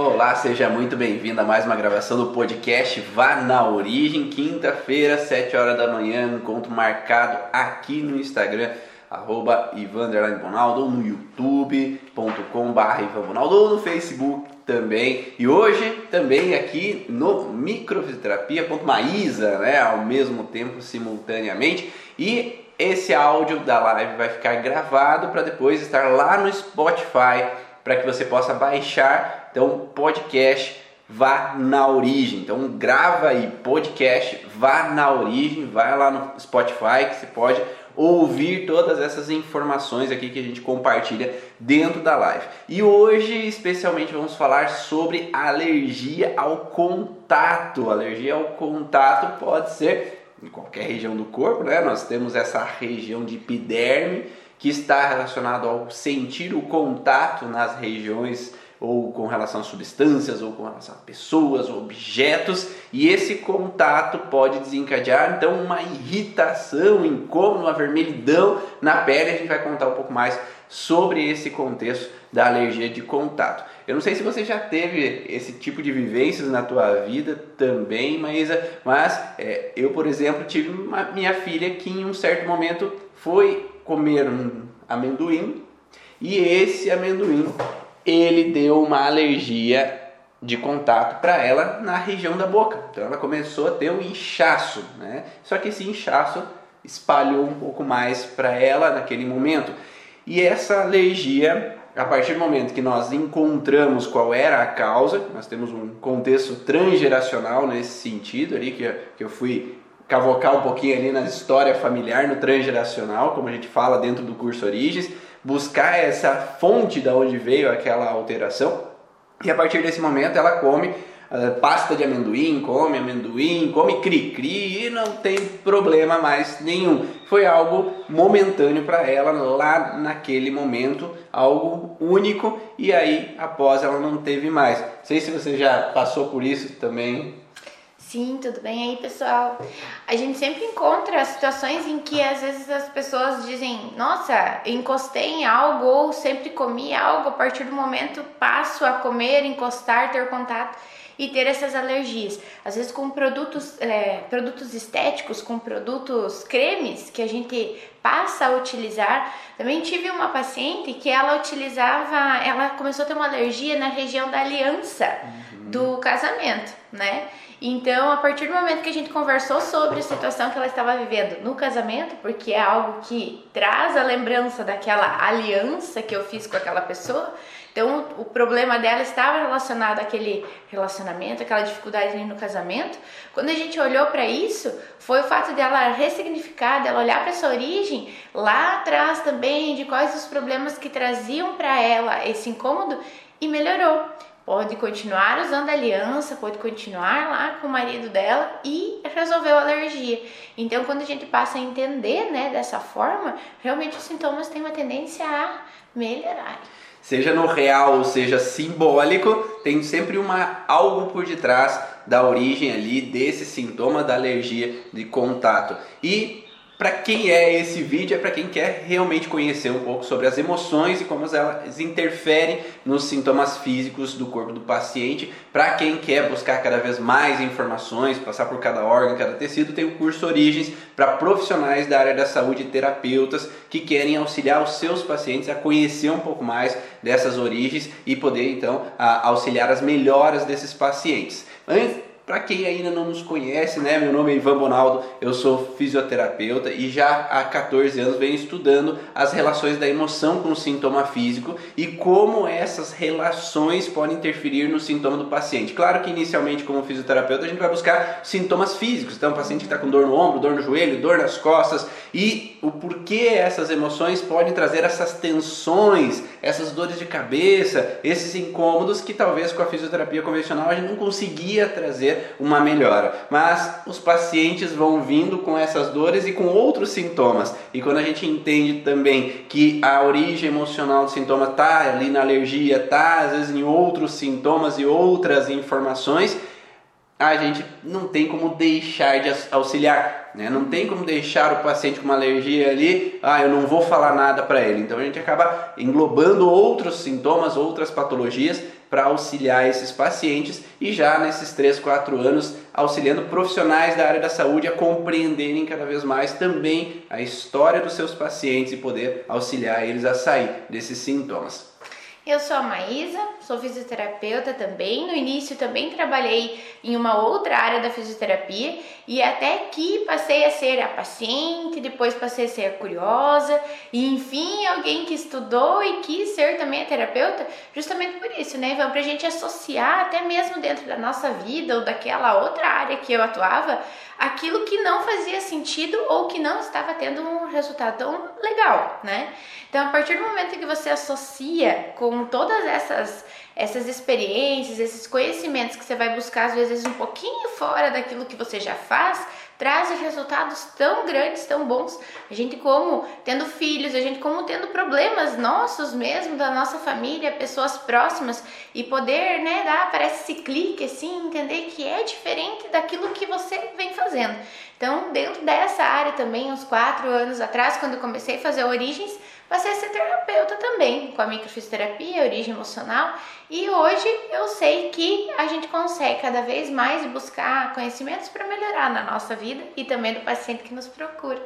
Olá, seja muito bem-vindo a mais uma gravação do podcast Vá na Origem, quinta-feira, 7 horas da manhã, encontro marcado aqui no Instagram, arroba ou no youtube.com.br ou no Facebook também. E hoje também aqui no microfisioterapia.maísa, né, ao mesmo tempo, simultaneamente. E esse áudio da live vai ficar gravado para depois estar lá no Spotify para que você possa baixar então podcast vá na origem. Então grava aí podcast vá na origem, vai lá no Spotify que você pode ouvir todas essas informações aqui que a gente compartilha dentro da live. E hoje, especialmente, vamos falar sobre alergia ao contato. Alergia ao contato pode ser em qualquer região do corpo, né? Nós temos essa região de epiderme que está relacionado ao sentir o contato nas regiões ou com relação a substâncias, ou com relação a pessoas, objetos, e esse contato pode desencadear então uma irritação, um incômodo, uma vermelhidão na pele. A gente vai contar um pouco mais sobre esse contexto da alergia de contato. Eu não sei se você já teve esse tipo de vivências na tua vida também, Maísa, mas é, eu, por exemplo, tive uma, minha filha que em um certo momento foi comer um amendoim e esse amendoim ele deu uma alergia de contato para ela na região da boca. Então ela começou a ter um inchaço, né? Só que esse inchaço espalhou um pouco mais para ela naquele momento. E essa alergia, a partir do momento que nós encontramos qual era a causa, nós temos um contexto transgeracional nesse sentido ali que, que eu fui cavocar um pouquinho ali na história familiar, no transgeracional, como a gente fala dentro do curso Origens buscar essa fonte da onde veio aquela alteração. E a partir desse momento ela come uh, pasta de amendoim, come amendoim, come cri-cri e não tem problema mais nenhum. Foi algo momentâneo para ela lá naquele momento, algo único e aí após ela não teve mais. Não sei se você já passou por isso também. Sim, tudo bem aí, pessoal? A gente sempre encontra situações em que às vezes as pessoas dizem: Nossa, encostei em algo ou sempre comi algo, a partir do momento passo a comer, encostar, ter contato e ter essas alergias. Às vezes com produtos, é, produtos estéticos, com produtos cremes que a gente passa a utilizar. Também tive uma paciente que ela utilizava, ela começou a ter uma alergia na região da aliança uhum. do casamento, né? Então, a partir do momento que a gente conversou sobre a situação que ela estava vivendo no casamento, porque é algo que traz a lembrança daquela aliança que eu fiz com aquela pessoa, então o problema dela estava relacionado àquele relacionamento, aquela dificuldade ali no casamento. Quando a gente olhou para isso, foi o fato dela ressignificar, dela olhar para essa origem lá atrás também, de quais os problemas que traziam para ela esse incômodo e melhorou pode continuar usando aliança, pode continuar lá com o marido dela e resolveu a alergia. Então, quando a gente passa a entender, né, dessa forma, realmente os sintomas têm uma tendência a melhorar. Seja no real, seja simbólico, tem sempre uma algo por detrás da origem ali desse sintoma da alergia de contato. E para quem é esse vídeo? É para quem quer realmente conhecer um pouco sobre as emoções e como elas interferem nos sintomas físicos do corpo do paciente. Para quem quer buscar cada vez mais informações, passar por cada órgão, cada tecido, tem o curso Origens para profissionais da área da saúde e terapeutas que querem auxiliar os seus pacientes a conhecer um pouco mais dessas origens e poder então auxiliar as melhoras desses pacientes. Antes, para quem ainda não nos conhece, né, meu nome é Ivan Bonaldo, eu sou fisioterapeuta e já há 14 anos venho estudando as relações da emoção com o sintoma físico e como essas relações podem interferir no sintoma do paciente. Claro que inicialmente como fisioterapeuta a gente vai buscar sintomas físicos, então o paciente que está com dor no ombro, dor no joelho, dor nas costas e o porquê essas emoções podem trazer essas tensões, essas dores de cabeça, esses incômodos que talvez com a fisioterapia convencional a gente não conseguia trazer uma melhora. Mas os pacientes vão vindo com essas dores e com outros sintomas. E quando a gente entende também que a origem emocional do sintoma está ali na alergia, está às vezes em outros sintomas e outras informações, a gente não tem como deixar de auxiliar, né? não tem como deixar o paciente com uma alergia ali, ah, eu não vou falar nada para ele. Então a gente acaba englobando outros sintomas, outras patologias para auxiliar esses pacientes e já nesses 3, 4 anos auxiliando profissionais da área da saúde a compreenderem cada vez mais também a história dos seus pacientes e poder auxiliar eles a sair desses sintomas. Eu sou a Maísa, sou fisioterapeuta também. No início também trabalhei em uma outra área da fisioterapia e até que passei a ser a paciente, depois passei a ser a curiosa e enfim alguém que estudou e quis ser também a terapeuta, justamente por isso, né? Para a gente associar até mesmo dentro da nossa vida ou daquela outra área que eu atuava, aquilo que não fazia sentido ou que não estava tendo um resultado legal, né? Então, a partir do momento que você associa com todas essas essas experiências, esses conhecimentos que você vai buscar às vezes um pouquinho fora daquilo que você já faz, trazem resultados tão grandes, tão bons. A gente como tendo filhos, a gente como tendo problemas nossos mesmo, da nossa família, pessoas próximas e poder, né, dar parece esse clique assim, entender que é diferente daquilo que você vem fazendo. Então, dentro dessa área também, uns quatro anos atrás, quando eu comecei a fazer Origens, passei a ser terapeuta também, com a microfisioterapia, origem emocional, e hoje eu sei que a gente consegue cada vez mais buscar conhecimentos para melhorar na nossa vida e também do paciente que nos procura.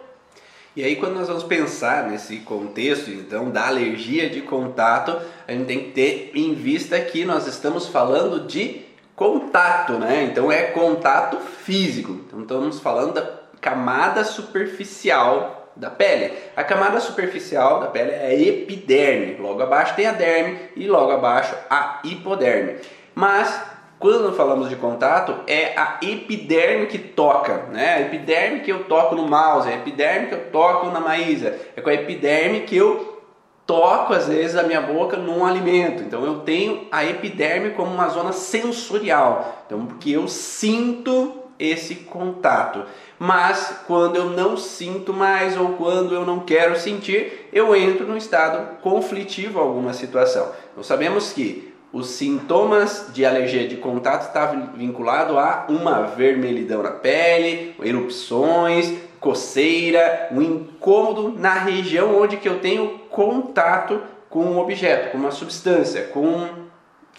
E aí quando nós vamos pensar nesse contexto, então, da alergia de contato, a gente tem que ter em vista que nós estamos falando de contato, né? Então é contato físico. Então estamos falando da camada superficial da pele. A camada superficial da pele é a epiderme, logo abaixo tem a derme e logo abaixo a hipoderme. Mas quando falamos de contato, é a epiderme que toca, né? A epiderme que eu toco no mouse, a epiderme que eu toco na maísa, é com a epiderme que eu toco às vezes a minha boca num alimento. Então eu tenho a epiderme como uma zona sensorial. Então porque eu sinto esse contato. Mas quando eu não sinto mais ou quando eu não quero sentir, eu entro num estado conflitivo alguma situação. Nós sabemos que os sintomas de alergia de contato estão vinculados a uma vermelhidão na pele, erupções, coceira, um incômodo na região onde que eu tenho contato com um objeto, com uma substância, com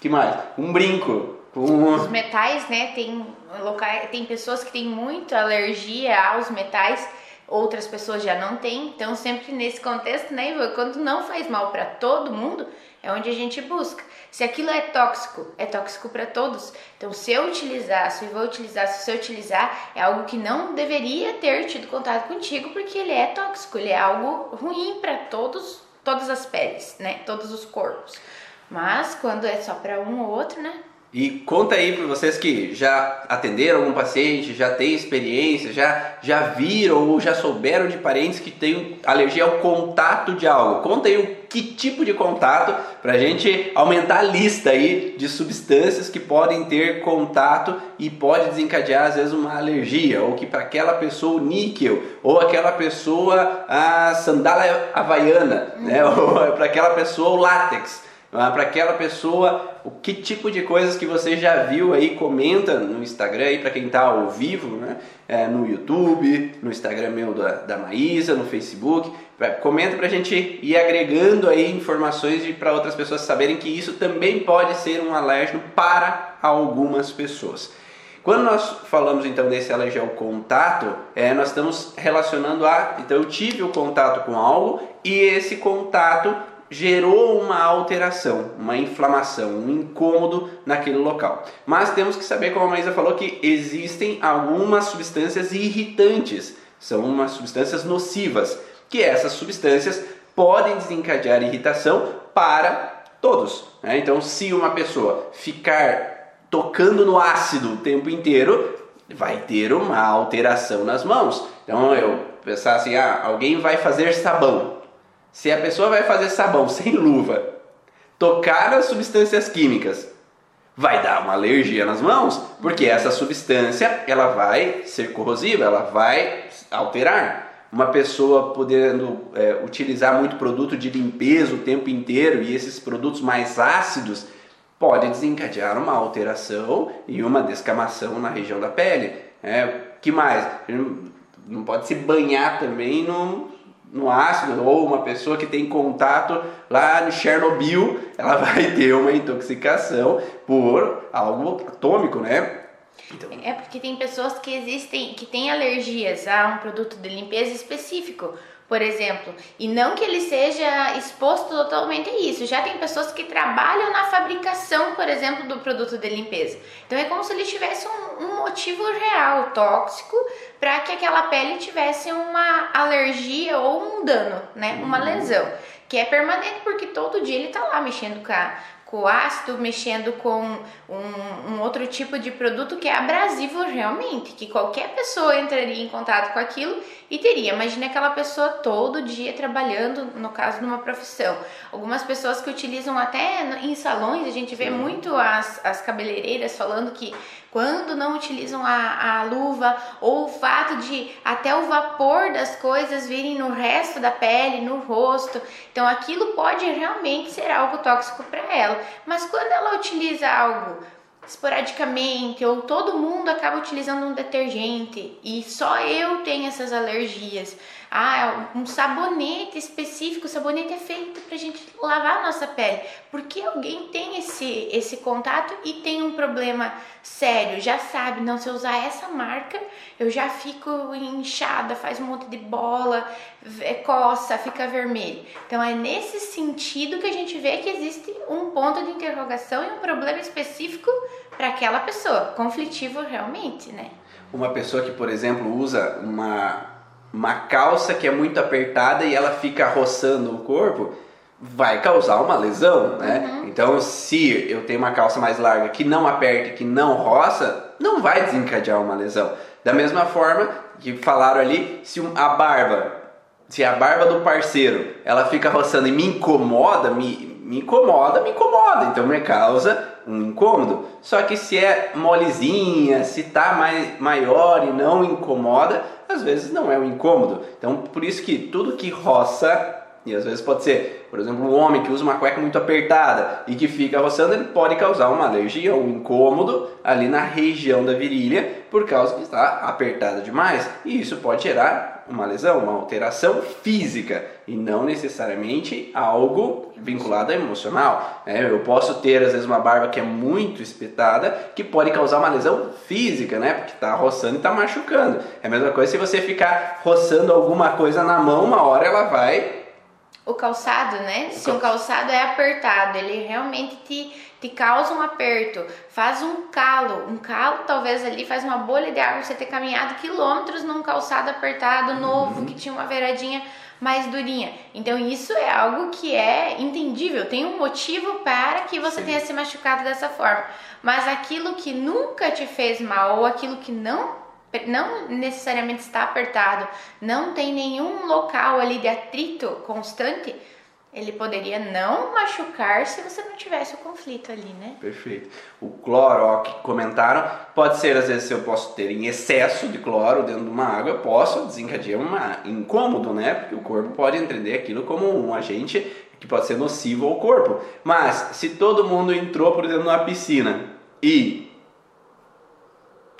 que mais? Um brinco, com os metais, né? Tem locais, tem pessoas que têm muita alergia aos metais, outras pessoas já não têm. Então, sempre nesse contexto, né, quando não faz mal para todo mundo, é onde a gente busca. Se aquilo é tóxico, é tóxico para todos. Então, se eu utilizar, se eu vou utilizar, se eu utilizar, é algo que não deveria ter tido contato contigo, porque ele é tóxico, ele é algo ruim para todos, todas as peles, né, todos os corpos. Mas quando é só para um ou outro, né? E conta aí para vocês que já atenderam algum paciente, já têm experiência, já, já viram ou já souberam de parentes que têm alergia ao contato de algo. Conta aí o que tipo de contato para a gente aumentar a lista aí de substâncias que podem ter contato e pode desencadear às vezes uma alergia ou que para aquela pessoa o níquel ou aquela pessoa a sandália havaiana, né? ou para aquela pessoa o látex. Ah, para aquela pessoa, o que tipo de coisas que você já viu aí, comenta no Instagram aí para quem está ao vivo, né? É, no YouTube, no Instagram meu da, da Maísa, no Facebook. Pra, comenta para a gente ir agregando aí informações para outras pessoas saberem que isso também pode ser um alérgeno para algumas pessoas. Quando nós falamos então desse alergia ao contato, é, nós estamos relacionando a. Então eu tive o contato com algo e esse contato gerou uma alteração, uma inflamação, um incômodo naquele local. Mas temos que saber, como a Maísa falou, que existem algumas substâncias irritantes, são umas substâncias nocivas, que essas substâncias podem desencadear irritação para todos. Né? Então, se uma pessoa ficar tocando no ácido o tempo inteiro, vai ter uma alteração nas mãos. Então, eu pensar assim, ah, alguém vai fazer sabão. Se a pessoa vai fazer sabão sem luva, tocar nas substâncias químicas, vai dar uma alergia nas mãos, porque essa substância ela vai ser corrosiva, ela vai alterar. Uma pessoa podendo é, utilizar muito produto de limpeza o tempo inteiro e esses produtos mais ácidos pode desencadear uma alteração e uma descamação na região da pele. É, que mais? Não pode se banhar também no, no ácido ou uma pessoa que tem contato lá no Chernobyl, ela vai ter uma intoxicação por algo atômico, né? Então... É porque tem pessoas que existem, que têm alergias a um produto de limpeza específico por exemplo, e não que ele seja exposto totalmente a isso. Já tem pessoas que trabalham na fabricação, por exemplo, do produto de limpeza. Então é como se ele tivesse um, um motivo real, tóxico, para que aquela pele tivesse uma alergia ou um dano, né? Uma uhum. lesão, que é permanente porque todo dia ele está lá mexendo com a com ácido, mexendo com um, um, outro tipo de produto que é abrasivo realmente, que qualquer pessoa entraria em contato com aquilo e teria. Imagine aquela pessoa todo dia trabalhando, no caso, numa profissão. Algumas pessoas que utilizam até em salões, a gente vê muito as, as cabeleireiras falando que quando não utilizam a, a luva ou o fato de até o vapor das coisas virem no resto da pele, no rosto. Então aquilo pode realmente ser algo tóxico para ela. Mas quando ela utiliza algo esporadicamente ou todo mundo acaba utilizando um detergente e só eu tenho essas alergias. Ah, um sabonete específico, o sabonete é feito pra gente lavar a nossa pele. Porque alguém tem esse esse contato e tem um problema sério, já sabe, não se eu usar essa marca, eu já fico inchada, faz um monte de bola, coça, fica vermelho. Então é nesse sentido que a gente vê que existe um ponto de interrogação e um problema específico para aquela pessoa, conflitivo realmente, né? Uma pessoa que, por exemplo, usa uma, uma calça que é muito apertada e ela fica roçando o corpo, vai causar uma lesão, né? Uhum. Então, se eu tenho uma calça mais larga que não aperta, que não roça, não vai desencadear uma lesão. Da mesma forma que falaram ali, se a barba, se a barba do parceiro, ela fica roçando e me incomoda, me, me incomoda, me incomoda, então me causa um incômodo. Só que se é molezinha, se tá mais maior e não incomoda, às vezes não é um incômodo. Então, por isso que tudo que roça e às vezes pode ser, por exemplo, um homem que usa uma cueca muito apertada e que fica roçando, ele pode causar uma alergia, um incômodo ali na região da virilha por causa que está apertada demais. E isso pode gerar uma lesão, uma alteração física e não necessariamente algo vinculado a emocional. É, eu posso ter às vezes uma barba que é muito espetada que pode causar uma lesão física, né? Porque está roçando e está machucando. É a mesma coisa se você ficar roçando alguma coisa na mão, uma hora ela vai o calçado, né? O Se um calçado é apertado, ele realmente te, te causa um aperto, faz um calo. Um calo, talvez ali, faz uma bolha de água você ter caminhado quilômetros num calçado apertado, novo, uhum. que tinha uma beiradinha mais durinha. Então, isso é algo que é entendível, tem um motivo para que você Sim. tenha se machucado dessa forma. Mas aquilo que nunca te fez mal ou aquilo que não não necessariamente está apertado, não tem nenhum local ali de atrito constante, ele poderia não machucar se você não tivesse o conflito ali, né? Perfeito. O cloro, ó, que comentaram, pode ser às vezes se eu posso ter em excesso de cloro dentro de uma água, eu posso desencadear um incômodo, né? Porque o corpo pode entender aquilo como um agente que pode ser nocivo ao corpo. Mas se todo mundo entrou, por exemplo, numa piscina e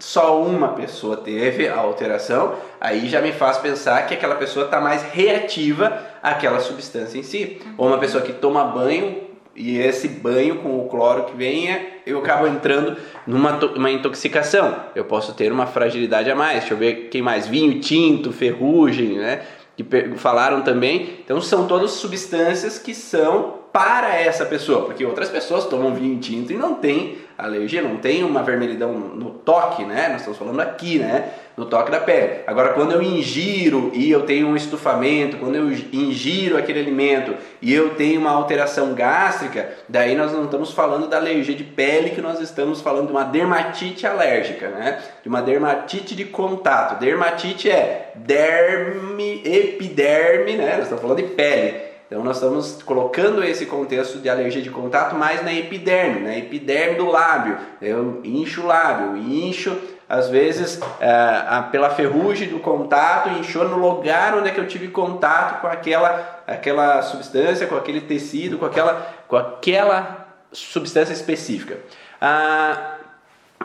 só uma pessoa teve a alteração, aí já me faz pensar que aquela pessoa está mais reativa àquela substância em si. Ou uma pessoa que toma banho e esse banho com o cloro que vem, é, eu acabo entrando numa uma intoxicação. Eu posso ter uma fragilidade a mais. Deixa eu ver quem mais. Vinho tinto, ferrugem, né? Que falaram também. Então são todas substâncias que são para essa pessoa, porque outras pessoas tomam vinho tinto e não tem alergia, não tem uma vermelhidão no toque, né? Nós estamos falando aqui, né? No toque da pele. Agora, quando eu ingiro e eu tenho um estufamento, quando eu ingiro aquele alimento e eu tenho uma alteração gástrica, daí nós não estamos falando da alergia de pele, que nós estamos falando de uma dermatite alérgica, né? De uma dermatite de contato. Dermatite é derme, epiderme, né? Nós estamos falando de pele. Então nós estamos colocando esse contexto de alergia de contato mais na epiderme, na epiderme do lábio. Eu incho o lábio, incho às vezes é, pela ferrugem do contato, inchou no lugar onde é que eu tive contato com aquela, aquela substância, com aquele tecido, com aquela, com aquela substância específica. Ah,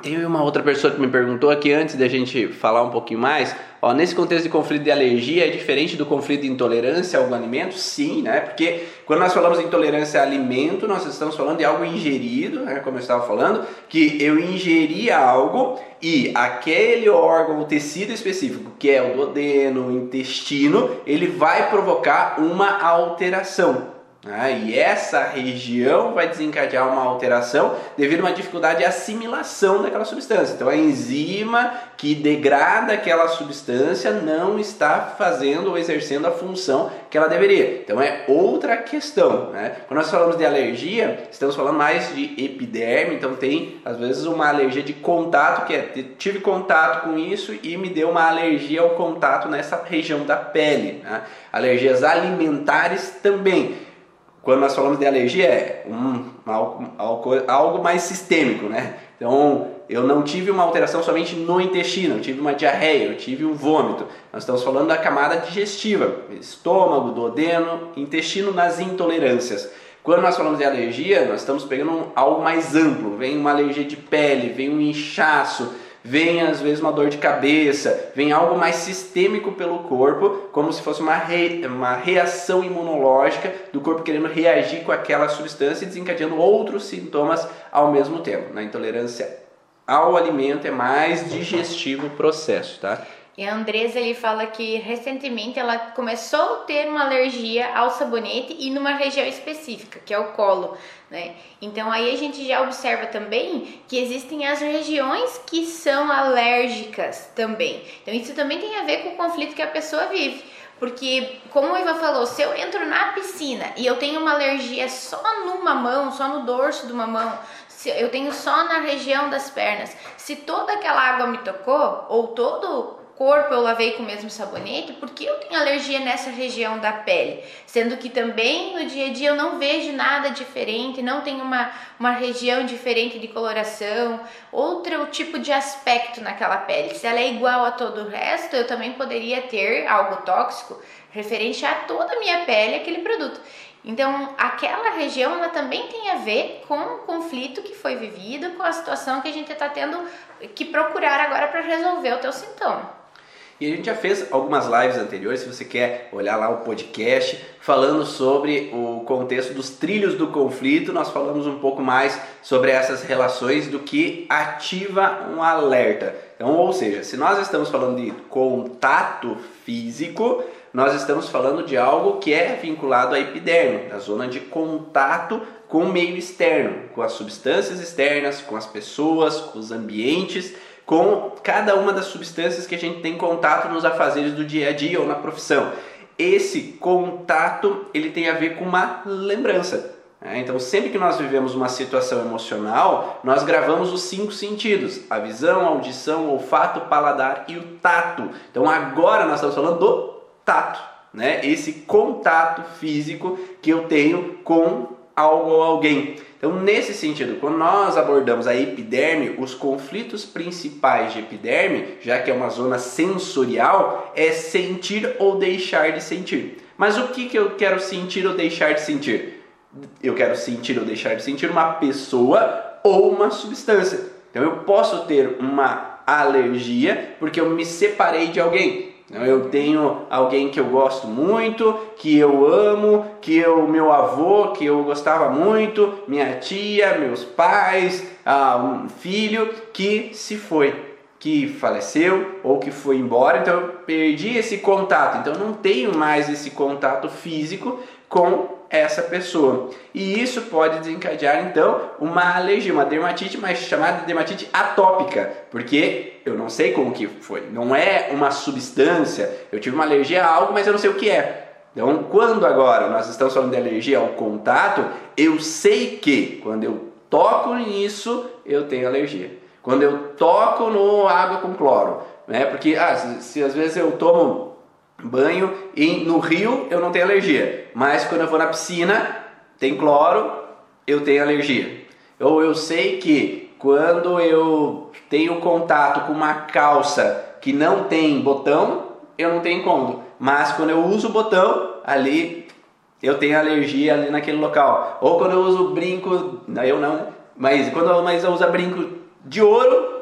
Teve uma outra pessoa que me perguntou aqui antes da gente falar um pouquinho mais. Ó, nesse contexto de conflito de alergia, é diferente do conflito de intolerância a algum alimento? Sim, né? Porque quando nós falamos de intolerância a alimento, nós estamos falando de algo ingerido, né? como eu estava falando, que eu ingeri algo e aquele órgão, o tecido específico, que é o duodeno, o intestino, ele vai provocar uma alteração. Ah, e essa região vai desencadear uma alteração devido a uma dificuldade de assimilação daquela substância. Então, a enzima que degrada aquela substância não está fazendo ou exercendo a função que ela deveria. Então, é outra questão. Né? Quando nós falamos de alergia, estamos falando mais de epiderme. Então, tem às vezes uma alergia de contato, que é tive contato com isso e me deu uma alergia ao contato nessa região da pele. Né? Alergias alimentares também quando nós falamos de alergia, é um, algo, algo, mais sistêmico, né? Então, eu não tive uma alteração somente no intestino, eu tive uma diarreia, eu tive um vômito. Nós estamos falando da camada digestiva, estômago, duodeno, intestino nas intolerâncias. Quando nós falamos de alergia, nós estamos pegando algo mais amplo. Vem uma alergia de pele, vem um inchaço, vem às vezes uma dor de cabeça, vem algo mais sistêmico pelo corpo, como se fosse uma, re, uma reação imunológica do corpo querendo reagir com aquela substância e desencadeando outros sintomas ao mesmo tempo. Na intolerância ao alimento é mais digestivo o processo, tá? E a Andresa ele fala que recentemente ela começou a ter uma alergia ao sabonete e numa região específica, que é o colo, né? Então aí a gente já observa também que existem as regiões que são alérgicas também. Então isso também tem a ver com o conflito que a pessoa vive. Porque, como o Ivan falou, se eu entro na piscina e eu tenho uma alergia só numa mão, só no dorso de uma mão, se eu tenho só na região das pernas, se toda aquela água me tocou, ou todo corpo eu lavei com o mesmo sabonete, porque eu tenho alergia nessa região da pele? Sendo que também no dia a dia eu não vejo nada diferente, não tenho uma, uma região diferente de coloração, outro tipo de aspecto naquela pele. Se ela é igual a todo o resto, eu também poderia ter algo tóxico referente a toda a minha pele, aquele produto. Então, aquela região ela também tem a ver com o conflito que foi vivido, com a situação que a gente está tendo que procurar agora para resolver o teu sintoma. E a gente já fez algumas lives anteriores, se você quer olhar lá o podcast, falando sobre o contexto dos trilhos do conflito, nós falamos um pouco mais sobre essas relações do que ativa um alerta. Então, ou seja, se nós estamos falando de contato físico, nós estamos falando de algo que é vinculado à epiderme, da zona de contato com o meio externo, com as substâncias externas, com as pessoas, com os ambientes com cada uma das substâncias que a gente tem contato nos afazeres do dia a dia ou na profissão. Esse contato ele tem a ver com uma lembrança. Né? Então, sempre que nós vivemos uma situação emocional, nós gravamos os cinco sentidos: a visão, a audição, o olfato, o paladar e o tato. Então, agora nós estamos falando do tato, né? Esse contato físico que eu tenho com algo ou alguém. Então, nesse sentido, quando nós abordamos a epiderme, os conflitos principais de epiderme, já que é uma zona sensorial, é sentir ou deixar de sentir. Mas o que, que eu quero sentir ou deixar de sentir? Eu quero sentir ou deixar de sentir uma pessoa ou uma substância. Então, eu posso ter uma alergia porque eu me separei de alguém. Eu tenho alguém que eu gosto muito, que eu amo, que o meu avô, que eu gostava muito, minha tia, meus pais, ah, um filho que se foi, que faleceu ou que foi embora. Então eu perdi esse contato. Então eu não tenho mais esse contato físico com essa pessoa. E isso pode desencadear então uma alergia, uma dermatite, mas chamada de dermatite atópica, porque eu não sei como que foi. Não é uma substância. Eu tive uma alergia a algo, mas eu não sei o que é. Então, quando agora nós estamos falando de alergia ao contato, eu sei que quando eu toco nisso, eu tenho alergia. Quando eu toco no água com cloro, né? Porque ah, se, se às vezes eu tomo banho e no rio eu não tenho alergia, mas quando eu vou na piscina tem cloro, eu tenho alergia. Ou eu sei que quando eu tenho contato com uma calça que não tem botão, eu não tenho incômodo. Mas quando eu uso o botão, ali eu tenho alergia ali naquele local. Ou quando eu uso brinco, eu não, mas quando eu, mas eu uso brinco de ouro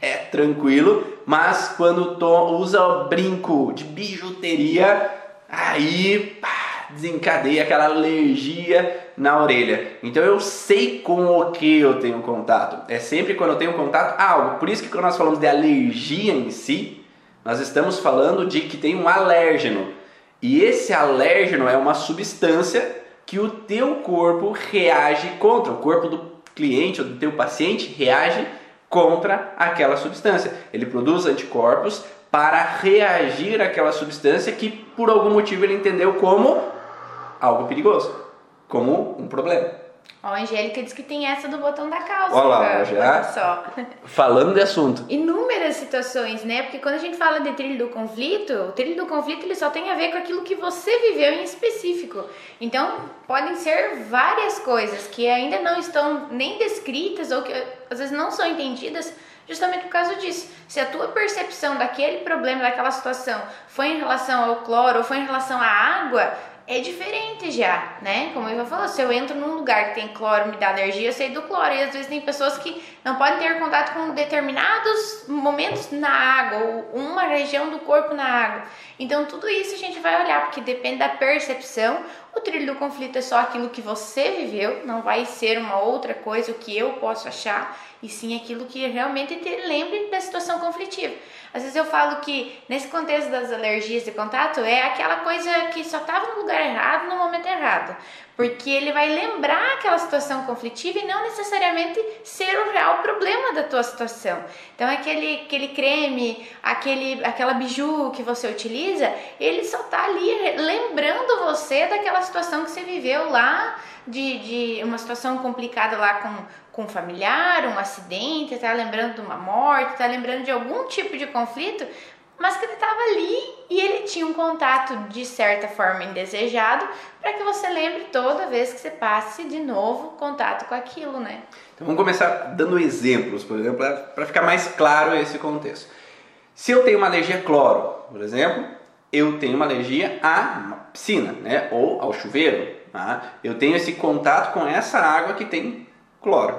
é tranquilo, mas quando usa brinco de bijuteria, aí pá, desencadeia aquela alergia na orelha. Então eu sei com o que eu tenho contato. É sempre quando eu tenho contato a algo. Por isso que quando nós falamos de alergia em si, nós estamos falando de que tem um alérgeno. E esse alérgeno é uma substância que o teu corpo reage contra. O corpo do cliente ou do teu paciente reage contra aquela substância. Ele produz anticorpos para reagir àquela substância que por algum motivo ele entendeu como algo perigoso, como um problema. Ó, a Angélica diz que tem essa do botão da calça. Olha lá, já. Só. Falando de assunto. Inúmeras situações, né? Porque quando a gente fala de trilho do conflito, o trilho do conflito ele só tem a ver com aquilo que você viveu em específico. Então, podem ser várias coisas que ainda não estão nem descritas ou que às vezes não são entendidas justamente por causa disso. Se a tua percepção daquele problema, daquela situação, foi em relação ao cloro ou foi em relação à água, é diferente já, né? Como eu falou, se eu entro num lugar que tem cloro, me dá alergia, eu sei do cloro. E às vezes tem pessoas que não podem ter contato com determinados momentos na água, ou uma região do corpo na água. Então tudo isso a gente vai olhar, porque depende da percepção. O trilho do conflito é só aquilo que você viveu, não vai ser uma outra coisa, o que eu posso achar, e sim aquilo que realmente te lembre da situação conflitiva. Às vezes eu falo que nesse contexto das alergias de contato é aquela coisa que só estava no lugar errado no momento errado, porque ele vai lembrar aquela situação conflitiva e não necessariamente ser o real problema da tua situação. Então aquele aquele creme, aquele aquela biju que você utiliza, ele só tá ali lembrando você daquela situação que você viveu lá de, de uma situação complicada lá com, com um familiar, um acidente, tá lembrando de uma morte, tá lembrando de algum tipo de conflito, mas que ele estava ali e ele tinha um contato de certa forma indesejado para que você lembre toda vez que você passe de novo contato com aquilo, né? Então vamos começar dando exemplos, por exemplo, para ficar mais claro esse contexto. Se eu tenho uma alergia a cloro, por exemplo, eu tenho uma alergia à piscina, né? Ou ao chuveiro. Tá? Eu tenho esse contato com essa água que tem cloro.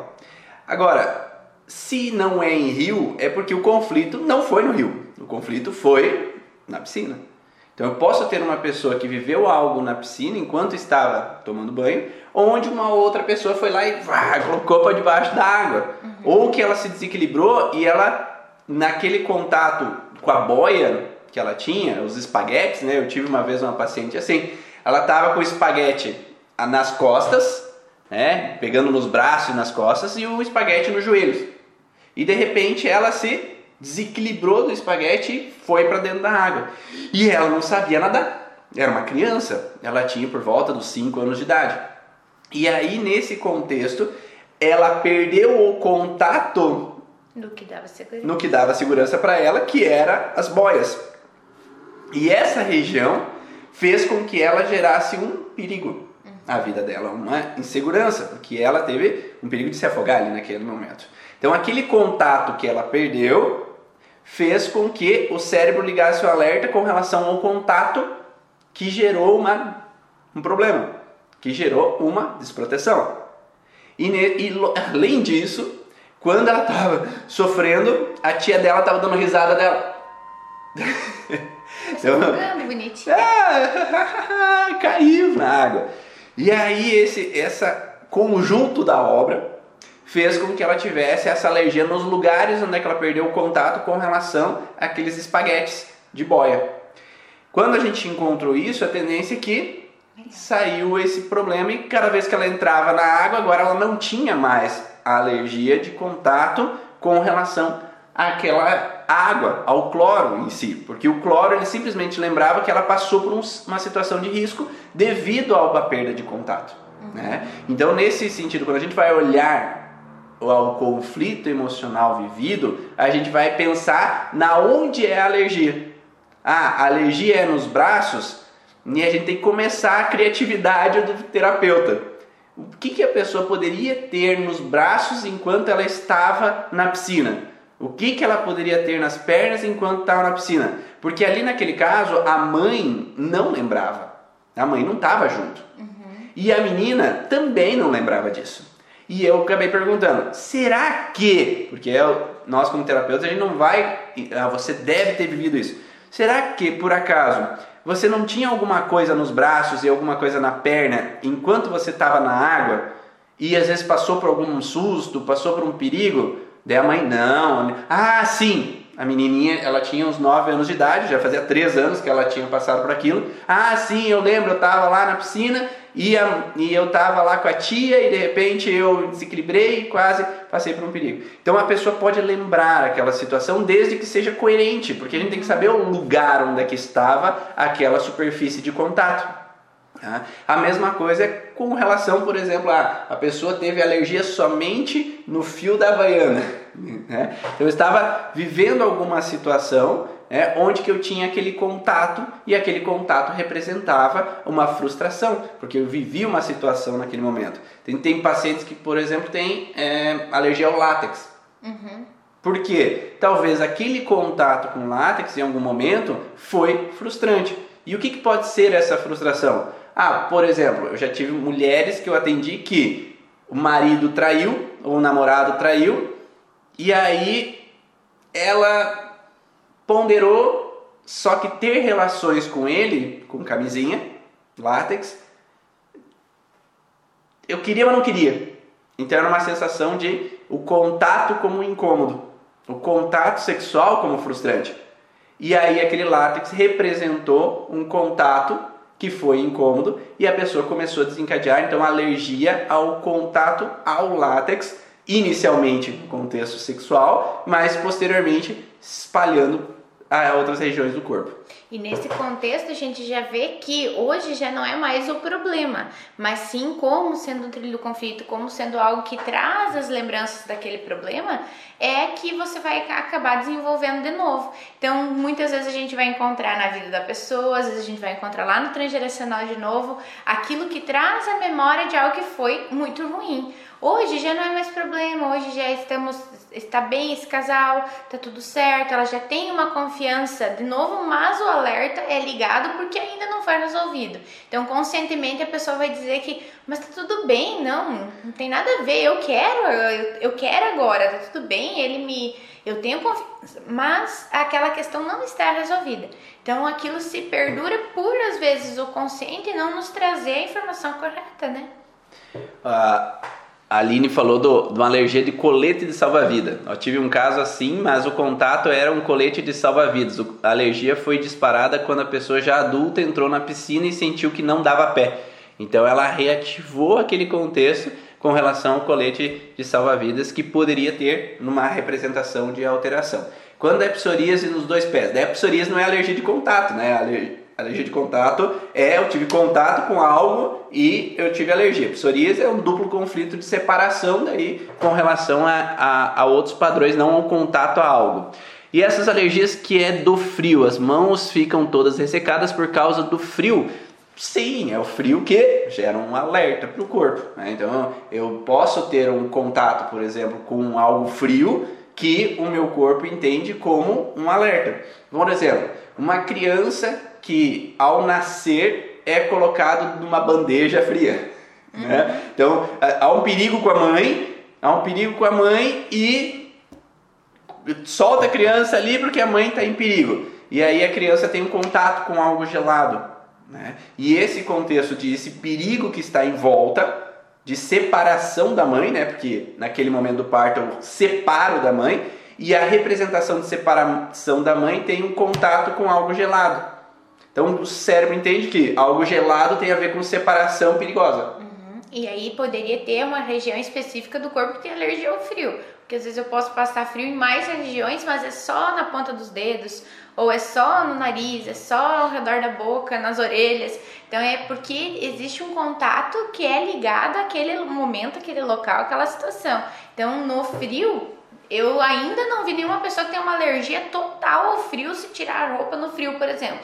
Agora, se não é em rio, é porque o conflito não foi no rio. O conflito foi na piscina. Então eu posso ter uma pessoa que viveu algo na piscina enquanto estava tomando banho, onde uma outra pessoa foi lá e vá, colocou para debaixo da água. Uhum. Ou que ela se desequilibrou e ela, naquele contato com a boia que ela tinha, os espaguetes, né? Eu tive uma vez uma paciente assim, ela estava com o espaguete nas costas, né? Pegando nos braços e nas costas e o espaguete nos joelhos. E de repente ela se desequilibrou do espaguete e foi para dentro da água. E ela não sabia nadar. Era uma criança, ela tinha por volta dos 5 anos de idade. E aí, nesse contexto, ela perdeu o contato no que dava segurança, no que dava segurança para ela, que era as boias. E essa região fez com que ela gerasse um perigo na vida dela, uma insegurança, porque ela teve um perigo de se afogar ali naquele momento. Então, aquele contato que ela perdeu fez com que o cérebro ligasse o alerta com relação ao contato que gerou uma, um problema, que gerou uma desproteção. E, e além disso, quando ela estava sofrendo, a tia dela estava dando risada dela. então, bonitinho. Ah, caiu na água. E aí esse essa conjunto da obra fez com que ela tivesse essa alergia nos lugares onde é ela perdeu o contato com relação àqueles espaguetes de boia. Quando a gente encontrou isso, a tendência é que saiu esse problema e cada vez que ela entrava na água, agora ela não tinha mais a alergia de contato com relação àquela água, ao cloro em si, porque o cloro ele simplesmente lembrava que ela passou por um, uma situação de risco devido à perda de contato. Uhum. Né? Então, nesse sentido, quando a gente vai olhar ao conflito emocional vivido, a gente vai pensar na onde é a alergia. Ah, a alergia é nos braços, e a gente tem que começar a criatividade do terapeuta. O que, que a pessoa poderia ter nos braços enquanto ela estava na piscina? O que, que ela poderia ter nas pernas enquanto estava na piscina? Porque ali naquele caso a mãe não lembrava. A mãe não estava junto. Uhum. E a menina também não lembrava disso. E eu acabei perguntando, será que, porque eu, nós como terapeutas a gente não vai, ah, você deve ter vivido isso. Será que por acaso você não tinha alguma coisa nos braços e alguma coisa na perna enquanto você estava na água e às vezes passou por algum susto, passou por um perigo? Daí a mãe, não. Ah, sim, a menininha, ela tinha uns 9 anos de idade, já fazia 3 anos que ela tinha passado por aquilo. Ah, sim, eu lembro, eu estava lá na piscina e, a, e eu estava lá com a tia e de repente eu desequilibrei e quase passei por um perigo. Então a pessoa pode lembrar aquela situação desde que seja coerente, porque a gente tem que saber o lugar onde é que estava aquela superfície de contato. Tá? A mesma coisa é com relação, por exemplo, a, a pessoa teve alergia somente no fio da havaiana. Né? Então eu estava vivendo alguma situação né, onde que eu tinha aquele contato e aquele contato representava uma frustração, porque eu vivi uma situação naquele momento. Tem, tem pacientes que, por exemplo, têm é, alergia ao látex. Uhum. Por quê? Talvez aquele contato com látex em algum momento foi frustrante. E o que, que pode ser essa frustração? Ah, por exemplo, eu já tive mulheres que eu atendi que o marido traiu, ou o namorado traiu, e aí ela ponderou só que ter relações com ele, com camisinha, látex, eu queria, mas não queria. Então era uma sensação de o contato como incômodo, o contato sexual como frustrante. E aí aquele látex representou um contato que foi incômodo e a pessoa começou a desencadear então alergia ao contato ao látex, inicialmente no contexto sexual, mas posteriormente espalhando a outras regiões do corpo. E nesse contexto a gente já vê que hoje já não é mais o problema, mas sim como sendo um trilho do conflito, como sendo algo que traz as lembranças daquele problema, é que você vai acabar desenvolvendo de novo. Então, muitas vezes a gente vai encontrar na vida da pessoa, às vezes a gente vai encontrar lá no transgeracional de novo, aquilo que traz a memória de algo que foi muito ruim. Hoje já não é mais problema, hoje já estamos está bem esse casal, tá tudo certo, ela já tem uma confiança de novo, mas o alerta é ligado porque ainda não foi resolvido. Então, conscientemente a pessoa vai dizer que, mas tá tudo bem, não, não tem nada a ver, eu quero, eu, eu quero agora, tá tudo bem, ele me eu tenho confiança, mas aquela questão não está resolvida. Então aquilo se perdura por às vezes o consciente não nos trazer a informação correta, né? Uh, a Aline falou do, de uma alergia de colete de salva-vida. Eu tive um caso assim, mas o contato era um colete de salva-vidas. A alergia foi disparada quando a pessoa já adulta entrou na piscina e sentiu que não dava pé. Então ela reativou aquele contexto com relação ao colete de salva-vidas que poderia ter numa representação de alteração. Quando é psoríase nos dois pés, a psoríase não é alergia de contato, né? Alergia de contato é eu tive contato com algo e eu tive alergia. Psoríase é um duplo conflito de separação daí com relação a, a, a outros padrões, não ao contato a algo. E essas alergias que é do frio, as mãos ficam todas ressecadas por causa do frio. Sim, é o frio que gera um alerta para o corpo. Né? Então eu posso ter um contato, por exemplo, com algo frio que o meu corpo entende como um alerta. Por exemplo, uma criança que ao nascer é colocado numa bandeja fria. Uhum. Né? Então há um perigo com a mãe, há um perigo com a mãe e solta a criança ali porque a mãe está em perigo. E aí a criança tem um contato com algo gelado. Né? E esse contexto de esse perigo que está em volta, de separação da mãe, né? porque naquele momento do parto eu separo da mãe, e a representação de separação da mãe tem um contato com algo gelado. Então o cérebro entende que algo gelado tem a ver com separação perigosa. Uhum. E aí poderia ter uma região específica do corpo que tem alergia ao frio. Porque às vezes eu posso passar frio em mais regiões, mas é só na ponta dos dedos, ou é só no nariz, é só ao redor da boca, nas orelhas. Então é porque existe um contato que é ligado àquele momento, aquele local, aquela situação. Então no frio, eu ainda não vi nenhuma pessoa que tem uma alergia total ao frio se tirar a roupa no frio, por exemplo.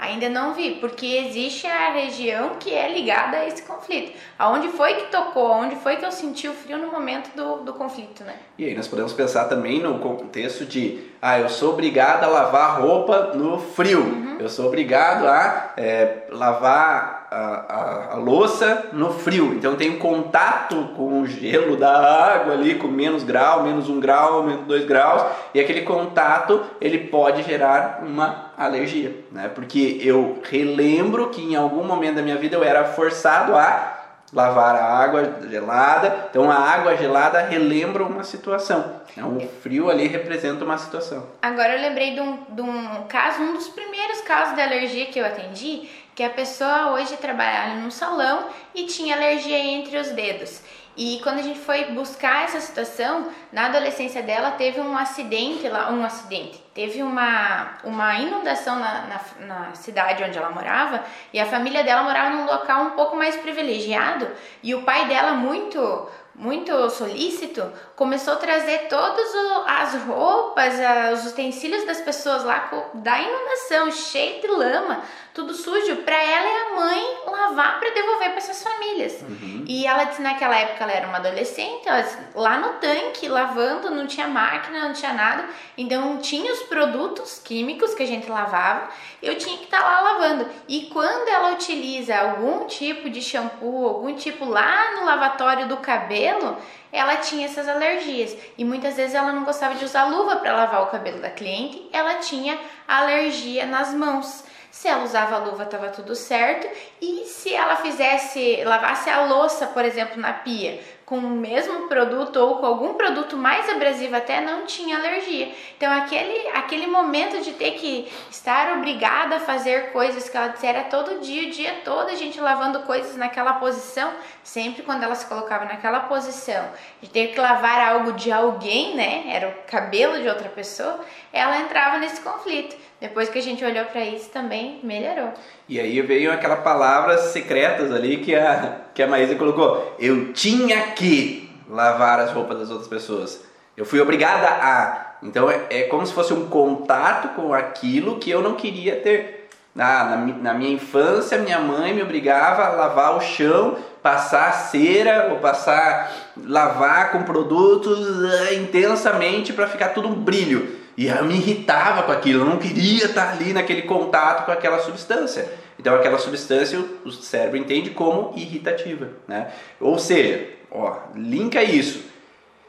Ainda não vi, porque existe a região que é ligada a esse conflito. Aonde foi que tocou, aonde foi que eu senti o frio no momento do, do conflito, né? E aí nós podemos pensar também no contexto de, ah, eu sou obrigado a lavar roupa no frio, uhum. eu sou obrigado a é, lavar a, a, louça no frio, então tem contato com o gelo da água ali, com menos grau, menos um grau, menos dois graus, e aquele contato ele pode gerar uma alergia, né? Porque eu relembro que em algum momento da minha vida eu era forçado a lavar a água gelada. Então a água gelada relembra uma situação. Então, o frio ali representa uma situação. Agora eu lembrei de um, de um caso, um dos primeiros casos de alergia que eu atendi, que a pessoa hoje trabalhava num salão e tinha alergia entre os dedos. E quando a gente foi buscar essa situação, na adolescência dela teve um acidente lá, um acidente, teve uma, uma inundação na, na, na, cidade onde ela morava e a família dela morava num local um pouco mais privilegiado e o pai dela muito muito solícito, começou a trazer todas as roupas, os utensílios das pessoas lá da inundação, cheio de lama, tudo sujo, para ela e a mãe lavar para devolver para essas famílias. Uhum. E ela disse naquela época ela era uma adolescente, ela disse, lá no tanque lavando, não tinha máquina, não tinha nada, então tinha os produtos químicos que a gente lavava, eu tinha que estar tá lá lavando. E quando ela utiliza algum tipo de shampoo, algum tipo lá no lavatório do cabelo, ela tinha essas alergias e muitas vezes ela não gostava de usar luva para lavar o cabelo da cliente, ela tinha alergia nas mãos. Se ela usava luva, estava tudo certo. E se ela fizesse, lavasse a louça, por exemplo, na pia, com o mesmo produto ou com algum produto mais abrasivo até, não tinha alergia. Então, aquele, aquele momento de ter que estar obrigada a fazer coisas que ela disse, era todo dia, o dia todo, a gente lavando coisas naquela posição, sempre quando ela se colocava naquela posição de ter que lavar algo de alguém, né? Era o cabelo de outra pessoa, ela entrava nesse conflito. Depois que a gente olhou para isso também melhorou. E aí veio aquelas palavras secretas ali que a, que a Maísa colocou. Eu tinha que lavar as roupas das outras pessoas. Eu fui obrigada a. Então é, é como se fosse um contato com aquilo que eu não queria ter. Na, na, minha infância, minha mãe me obrigava a lavar o chão, passar cera ou passar, lavar com produtos uh, intensamente para ficar tudo um brilho. E eu me irritava com aquilo, eu não queria estar ali naquele contato com aquela substância. Então aquela substância o cérebro entende como irritativa, né? Ou seja, ó, linka isso.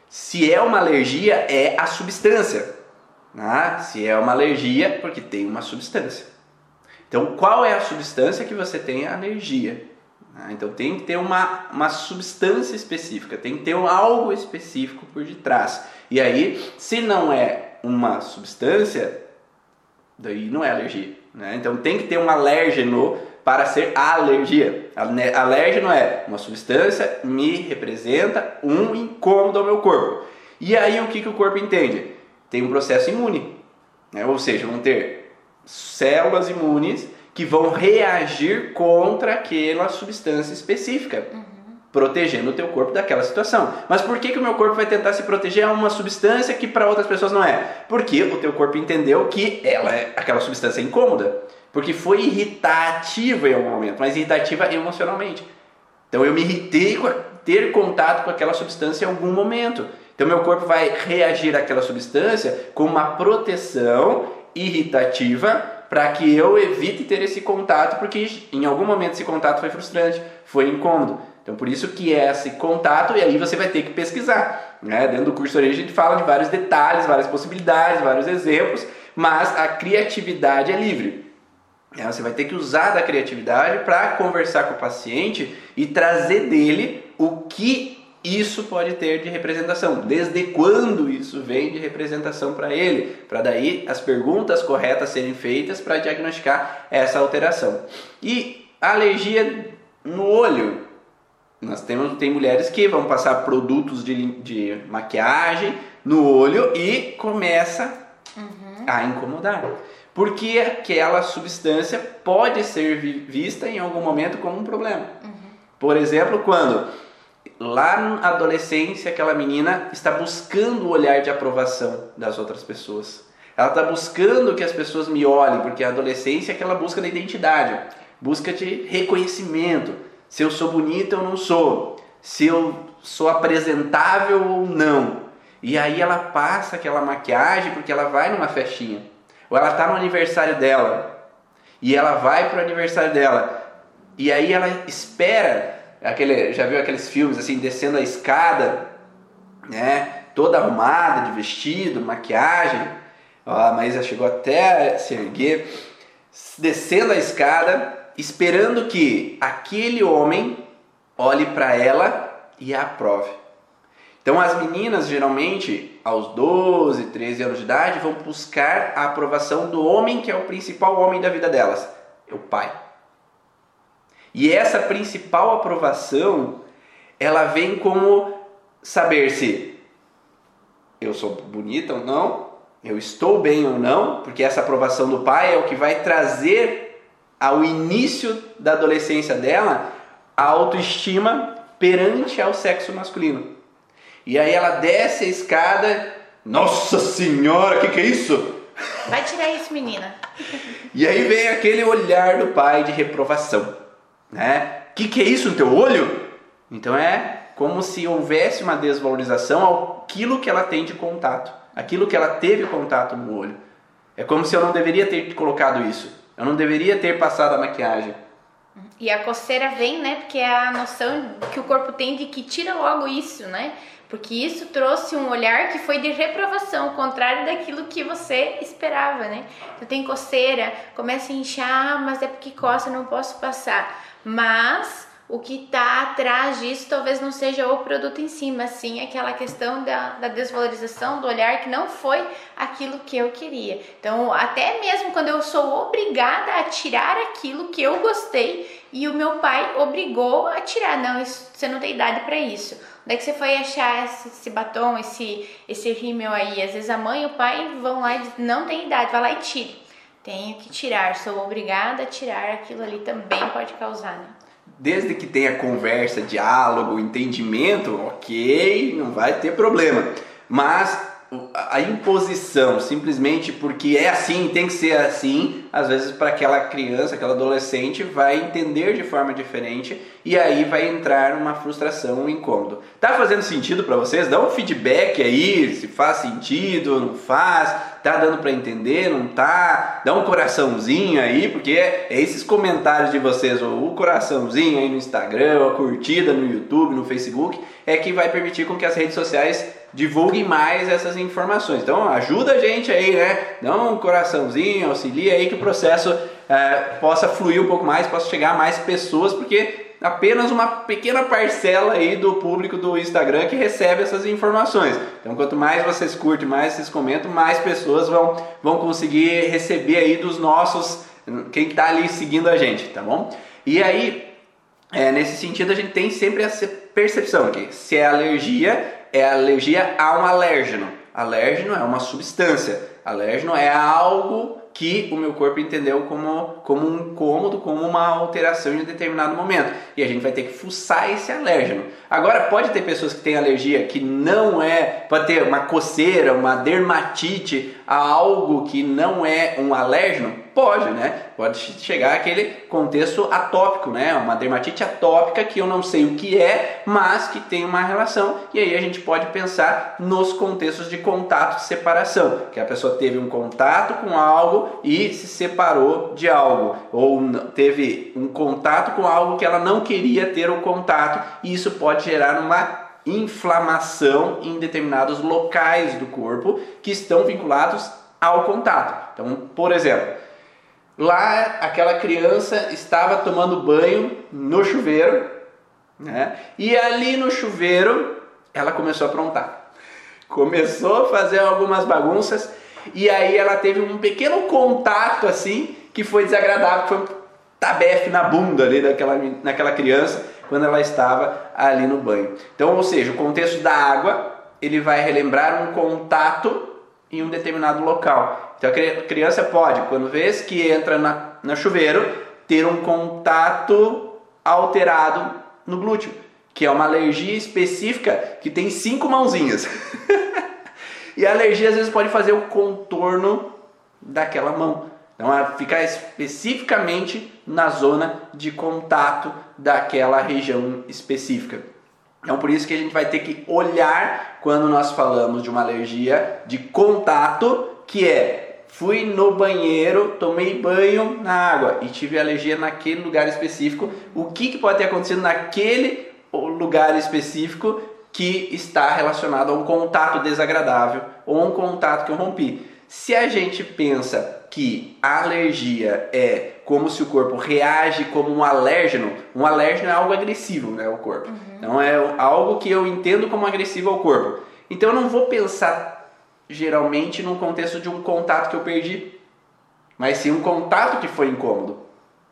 Se é uma alergia, é a substância. Né? Se é uma alergia, porque tem uma substância. Então, qual é a substância que você tem alergia? Né? Então, tem que ter uma, uma substância específica, tem que ter algo específico por detrás. E aí, se não é uma substância, daí não é alergia. Né? Então tem que ter um alérgeno para ser alergia. Alérgeno é uma substância me representa um incômodo ao meu corpo. E aí o que, que o corpo entende? Tem um processo imune. Né? Ou seja, vão ter células imunes que vão reagir contra aquela substância específica. Uhum protegendo o teu corpo daquela situação. Mas por que, que o meu corpo vai tentar se proteger a uma substância que para outras pessoas não é? Porque o teu corpo entendeu que ela é aquela substância é incômoda, porque foi irritativa em algum momento, mas irritativa emocionalmente. Então eu me irritei com ter contato com aquela substância em algum momento. Então meu corpo vai reagir àquela substância com uma proteção irritativa para que eu evite ter esse contato, porque em algum momento esse contato foi frustrante, foi incômodo. Então, por isso que é esse contato, e aí você vai ter que pesquisar. Né? Dentro do curso Orelha a gente fala de vários detalhes, várias possibilidades, vários exemplos, mas a criatividade é livre. É, você vai ter que usar da criatividade para conversar com o paciente e trazer dele o que isso pode ter de representação, desde quando isso vem de representação para ele, para daí as perguntas corretas serem feitas para diagnosticar essa alteração. E alergia no olho, nós temos tem mulheres que vão passar produtos de, de maquiagem no olho e começa uhum. a incomodar. Porque aquela substância pode ser vista em algum momento como um problema. Uhum. Por exemplo, quando lá na adolescência aquela menina está buscando o olhar de aprovação das outras pessoas. Ela está buscando que as pessoas me olhem, porque a adolescência é aquela busca da identidade, busca de reconhecimento se eu sou bonita ou não sou, se eu sou apresentável ou não. E aí ela passa aquela maquiagem porque ela vai numa festinha, ou ela está no aniversário dela, e ela vai para o aniversário dela, E aí ela espera, aquele, já viu aqueles filmes assim, descendo a escada, né? Toda arrumada de vestido, maquiagem. Ó, a Maísa chegou até a se erguer, descendo a escada, esperando que aquele homem olhe para ela e a aprove. Então as meninas geralmente aos 12, 13 anos de idade vão buscar a aprovação do homem que é o principal homem da vida delas, é o pai. E essa principal aprovação, ela vem como saber se eu sou bonita ou não, eu estou bem ou não, porque essa aprovação do pai é o que vai trazer ao início da adolescência dela a autoestima perante ao sexo masculino. E aí ela desce a escada, nossa senhora, o que, que é isso? Vai tirar isso, menina. E aí vem aquele olhar do pai de reprovação, né? O que, que é isso no teu olho? Então é como se houvesse uma desvalorização aquilo que ela tem de contato, aquilo que ela teve contato no olho. É como se eu não deveria ter colocado isso, eu não deveria ter passado a maquiagem. E a coceira vem, né? Porque é a noção que o corpo tem de que tira logo isso, né? Porque isso trouxe um olhar que foi de reprovação, o contrário daquilo que você esperava, né? Então tem coceira, começa a inchar, ah, mas é porque coça, não posso passar. Mas o que está atrás disso talvez não seja o produto em si, mas sim aquela questão da, da, desvalorização do olhar que não foi aquilo que eu queria. Então, até mesmo quando eu sou obrigada a tirar aquilo que eu gostei e o meu pai obrigou a tirar, não, isso, você não tem idade para isso. Onde é que você foi achar esse, esse, batom, esse, esse rímel aí? Às vezes a mãe e o pai vão lá e dizem, não tem idade, vai lá e tire. Tenho que tirar, sou obrigada a tirar aquilo ali também pode causar, né? Desde que tenha conversa, diálogo, entendimento, ok, não vai ter problema. Mas a imposição, simplesmente porque é assim, tem que ser assim, às vezes para aquela criança, aquela adolescente vai entender de forma diferente e aí vai entrar uma frustração, um incômodo. Tá fazendo sentido para vocês? Dá um feedback aí, se faz sentido, não faz, tá dando para entender, não tá? Dá um coraçãozinho aí, porque é esses comentários de vocês, o coraçãozinho aí no Instagram, a curtida no YouTube, no Facebook, é que vai permitir com que as redes sociais divulguem mais essas informações. Então ajuda a gente aí, né? Dá um coraçãozinho, auxilia aí que processo é, possa fluir um pouco mais, possa chegar a mais pessoas, porque apenas uma pequena parcela aí do público do Instagram que recebe essas informações. Então, quanto mais vocês curtem, mais vocês comentam, mais pessoas vão, vão conseguir receber aí dos nossos, quem está ali seguindo a gente, tá bom? E aí, é, nesse sentido, a gente tem sempre essa percepção aqui. Se é alergia, é alergia a um alérgeno. Alérgeno é uma substância. Alérgeno é algo que o meu corpo entendeu como, como um incômodo, como uma alteração em um determinado momento. E a gente vai ter que fuçar esse alérgeno. Agora, pode ter pessoas que têm alergia que não é, pode ter uma coceira, uma dermatite a algo que não é um alérgeno? Pode, né? Pode chegar aquele contexto atópico, né? Uma dermatite atópica que eu não sei o que é, mas que tem uma relação. E aí a gente pode pensar nos contextos de contato e separação, que a pessoa teve um contato com algo e se separou de algo, ou teve um contato com algo que ela não queria ter o contato, e isso pode gerar uma inflamação em determinados locais do corpo que estão vinculados ao contato. Então, por exemplo, Lá, aquela criança estava tomando banho no chuveiro, né? E ali no chuveiro, ela começou a aprontar. Começou a fazer algumas bagunças e aí ela teve um pequeno contato assim que foi desagradável, foi um tabefe na bunda ali daquela, naquela criança quando ela estava ali no banho. Então, ou seja, o contexto da água, ele vai relembrar um contato em um determinado local. Então a criança pode, quando vê que entra na, na chuveiro, ter um contato alterado no glúteo, que é uma alergia específica que tem cinco mãozinhas. e a alergia às vezes pode fazer o contorno daquela mão. Então, ficar especificamente na zona de contato daquela região específica. Então, por isso que a gente vai ter que olhar quando nós falamos de uma alergia de contato, que é fui no banheiro, tomei banho na água e tive alergia naquele lugar específico, o que, que pode ter acontecido naquele lugar específico que está relacionado a um contato desagradável ou um contato que eu rompi. Se a gente pensa que a alergia é como se o corpo reage como um alérgeno, um alérgeno é algo agressivo, né, ao corpo. Uhum. Então é algo que eu entendo como agressivo ao corpo. Então eu não vou pensar geralmente num contexto de um contato que eu perdi, mas sim um contato que foi incômodo.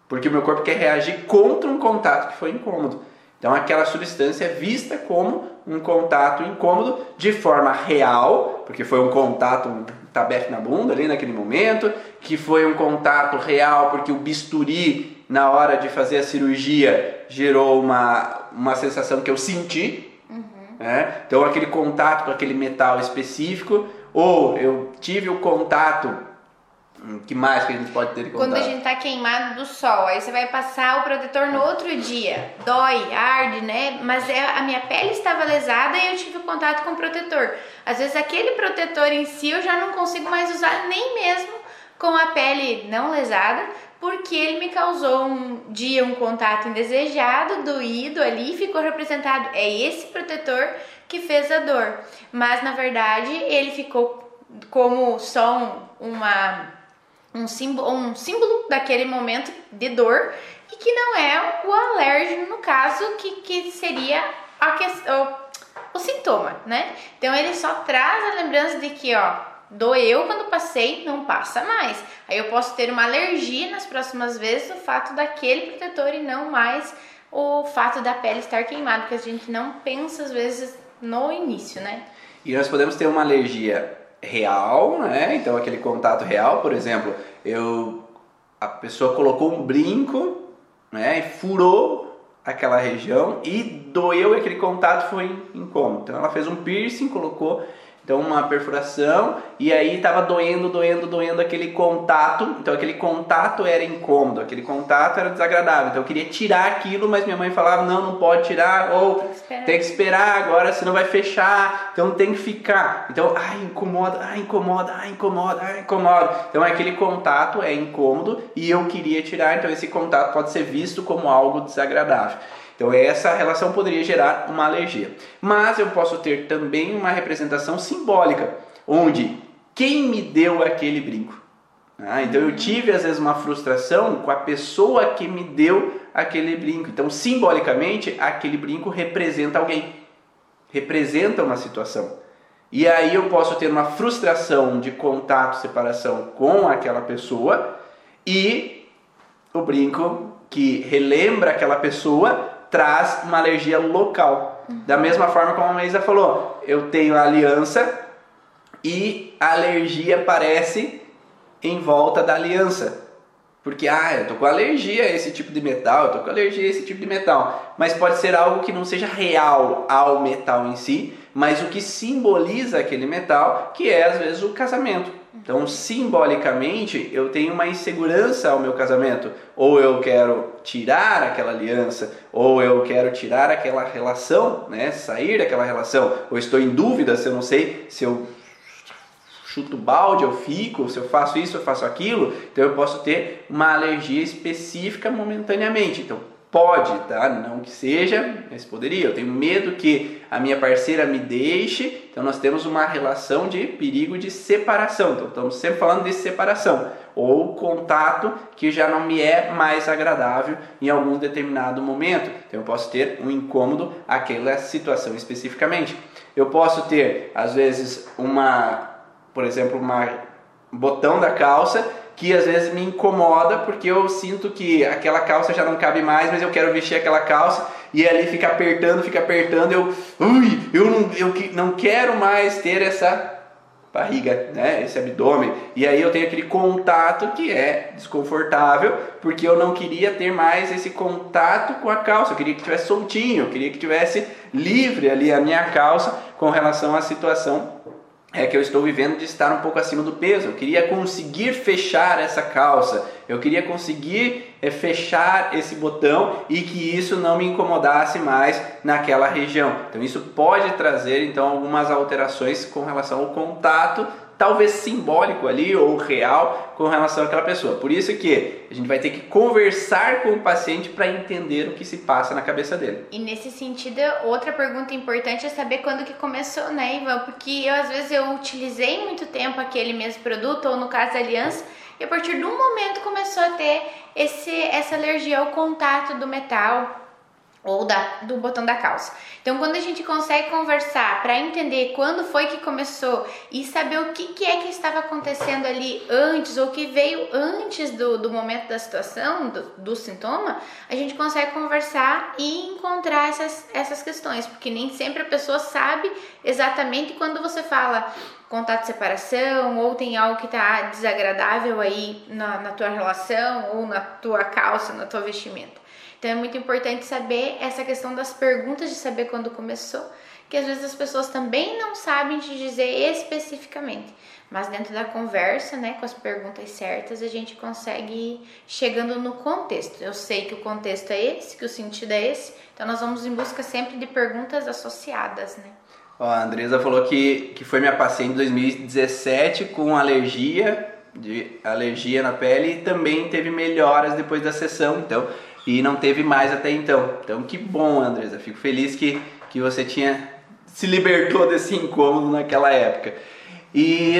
Porque o meu corpo quer reagir contra um contato que foi incômodo. Então aquela substância é vista como um contato incômodo de forma real, porque foi um contato, um tabefe na bunda ali naquele momento, que foi um contato real porque o bisturi na hora de fazer a cirurgia gerou uma, uma sensação que eu senti. Uhum. Né? Então aquele contato com aquele metal específico, ou eu tive o contato Hum, que mais que a gente pode ter contato? Quando a gente tá queimado do sol, aí você vai passar o protetor no outro dia. Dói, arde, né? Mas é, a minha pele estava lesada e eu tive contato com o protetor. Às vezes aquele protetor em si eu já não consigo mais usar nem mesmo com a pele não lesada, porque ele me causou um dia um contato indesejado, doído ali, ficou representado. É esse protetor que fez a dor. Mas na verdade ele ficou como só uma um símbolo, um símbolo daquele momento de dor e que não é o alérgeno, no caso, que, que seria a questão, o, o sintoma, né? Então ele só traz a lembrança de que, ó, doeu quando passei, não passa mais. Aí eu posso ter uma alergia nas próximas vezes o fato daquele protetor e não mais o fato da pele estar queimada, porque a gente não pensa às vezes no início, né? E nós podemos ter uma alergia real, né? Então aquele contato real, por exemplo, eu a pessoa colocou um brinco, né, e furou aquela região e doeu aquele contato foi incômodo. Então ela fez um piercing, colocou então uma perfuração e aí estava doendo, doendo, doendo aquele contato. Então aquele contato era incômodo, aquele contato era desagradável. Então eu queria tirar aquilo, mas minha mãe falava não, não pode tirar ou tem que esperar, tem que esperar agora, senão vai fechar. Então tem que ficar. Então ai incomoda, ai incomoda, ai incomoda, ai incomoda. Então aquele contato é incômodo e eu queria tirar. Então esse contato pode ser visto como algo desagradável. Então essa relação poderia gerar uma alergia. Mas eu posso ter também uma representação simbólica, onde quem me deu aquele brinco? Ah, então eu tive às vezes uma frustração com a pessoa que me deu aquele brinco. Então simbolicamente aquele brinco representa alguém, representa uma situação. E aí eu posso ter uma frustração de contato, separação com aquela pessoa e o brinco que relembra aquela pessoa traz uma alergia local. Uhum. Da mesma forma como a Maísa falou, eu tenho a aliança e a alergia aparece em volta da aliança. Porque, ah, eu tô com alergia a esse tipo de metal, eu tô com alergia a esse tipo de metal. Mas pode ser algo que não seja real ao metal em si, mas o que simboliza aquele metal, que é às vezes o casamento. Então, simbolicamente, eu tenho uma insegurança ao meu casamento. Ou eu quero tirar aquela aliança, ou eu quero tirar aquela relação, né? sair daquela relação. Ou estou em dúvida se eu não sei se eu chuto balde, eu fico, se eu faço isso, eu faço aquilo. Então, eu posso ter uma alergia específica momentaneamente. Então, Pode, tá? Não que seja, mas poderia. Eu tenho medo que a minha parceira me deixe. Então nós temos uma relação de perigo de separação. Então estamos sempre falando de separação ou contato que já não me é mais agradável em algum determinado momento. Então eu posso ter um incômodo aquela situação especificamente. Eu posso ter às vezes uma, por exemplo, uma botão da calça que às vezes me incomoda porque eu sinto que aquela calça já não cabe mais, mas eu quero vestir aquela calça e ali fica apertando, fica apertando, eu, ui, eu não, eu não quero mais ter essa barriga, né, esse abdômen. E aí eu tenho aquele contato que é desconfortável, porque eu não queria ter mais esse contato com a calça. Eu queria que tivesse soltinho, eu queria que tivesse livre ali a minha calça com relação à situação é que eu estou vivendo de estar um pouco acima do peso. Eu queria conseguir fechar essa calça, eu queria conseguir é, fechar esse botão e que isso não me incomodasse mais naquela região. Então isso pode trazer então algumas alterações com relação ao contato talvez simbólico ali ou real com relação àquela pessoa. Por isso que a gente vai ter que conversar com o paciente para entender o que se passa na cabeça dele. E nesse sentido, outra pergunta importante é saber quando que começou, né, Ivan? Porque eu às vezes eu utilizei muito tempo aquele mesmo produto ou no caso da aliança e a partir de um momento começou a ter esse, essa alergia ao contato do metal ou da, do botão da calça. Então, quando a gente consegue conversar para entender quando foi que começou e saber o que, que é que estava acontecendo ali antes ou que veio antes do, do momento da situação, do, do sintoma, a gente consegue conversar e encontrar essas, essas questões, porque nem sempre a pessoa sabe exatamente quando você fala contato de separação ou tem algo que está desagradável aí na, na tua relação ou na tua calça, na tua vestimenta. Então é muito importante saber essa questão das perguntas de saber quando começou, que às vezes as pessoas também não sabem te dizer especificamente. Mas dentro da conversa, né, com as perguntas certas, a gente consegue ir chegando no contexto. Eu sei que o contexto é esse, que o sentido é esse, então nós vamos em busca sempre de perguntas associadas, né? Ó, a Andresa falou que, que foi minha paciente em 2017 com alergia, de alergia na pele e também teve melhoras depois da sessão. Então, e não teve mais até então. Então que bom, Andresa, fico feliz que, que você tinha se libertou desse incômodo naquela época. E